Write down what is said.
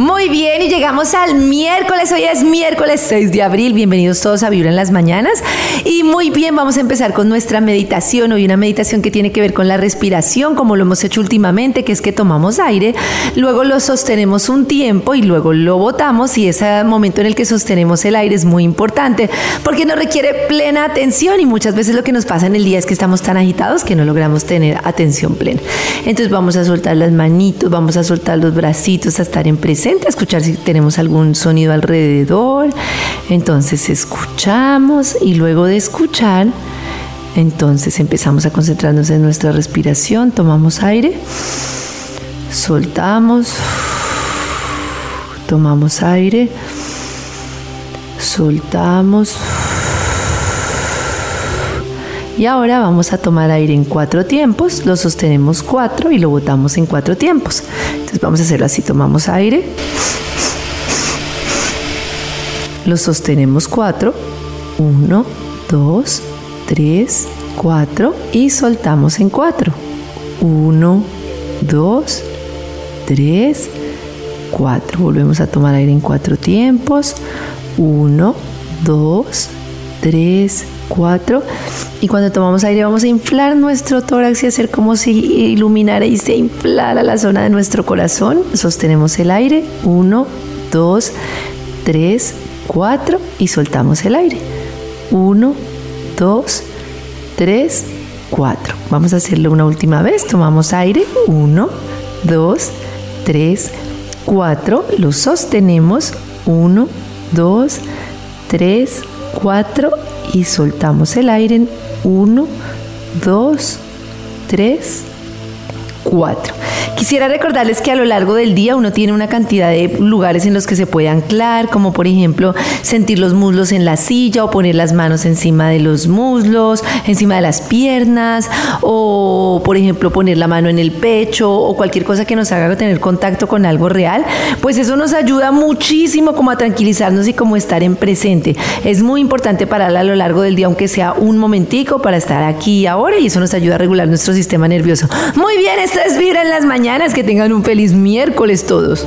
Muy bien, y llegamos al miércoles. Hoy es miércoles 6 de abril. Bienvenidos todos a Vibra en las Mañanas. Y muy bien, vamos a empezar con nuestra meditación. Hoy una meditación que tiene que ver con la respiración, como lo hemos hecho últimamente, que es que tomamos aire, luego lo sostenemos un tiempo y luego lo botamos. Y ese momento en el que sostenemos el aire es muy importante porque nos requiere plena atención. Y muchas veces lo que nos pasa en el día es que estamos tan agitados que no logramos tener atención plena. Entonces vamos a soltar las manitos, vamos a soltar los bracitos, a estar en presencia a escuchar si tenemos algún sonido alrededor. Entonces escuchamos y luego de escuchar, entonces empezamos a concentrarnos en nuestra respiración, tomamos aire, soltamos, tomamos aire, soltamos. Y ahora vamos a tomar aire en cuatro tiempos, lo sostenemos cuatro y lo botamos en cuatro tiempos. Entonces vamos a hacerlo así, tomamos aire, lo sostenemos cuatro, uno, dos, tres, cuatro y soltamos en cuatro. Uno, dos, tres, cuatro. Volvemos a tomar aire en cuatro tiempos. Uno, dos, tres, cuatro. Y cuando tomamos aire vamos a inflar nuestro tórax y hacer como si iluminara y se inflara la zona de nuestro corazón. Sostenemos el aire. Uno, dos, tres, cuatro y soltamos el aire. Uno, dos, tres, cuatro. Vamos a hacerlo una última vez. Tomamos aire. Uno, dos, tres, cuatro. Lo sostenemos. Uno, dos, tres, cuatro y soltamos el aire en 1, 2, 3, 4. Quisiera recordarles que a lo largo del día uno tiene una cantidad de lugares en los que se puede anclar, como por ejemplo sentir los muslos en la silla o poner las manos encima de los muslos, encima de las piernas, o por ejemplo poner la mano en el pecho o cualquier cosa que nos haga tener contacto con algo real, pues eso nos ayuda muchísimo como a tranquilizarnos y como estar en presente. Es muy importante parar a lo largo del día, aunque sea un momentico, para estar aquí y ahora y eso nos ayuda a regular nuestro sistema nervioso. Muy bien, esto es Vibra en las mañanas que tengan un feliz miércoles todos.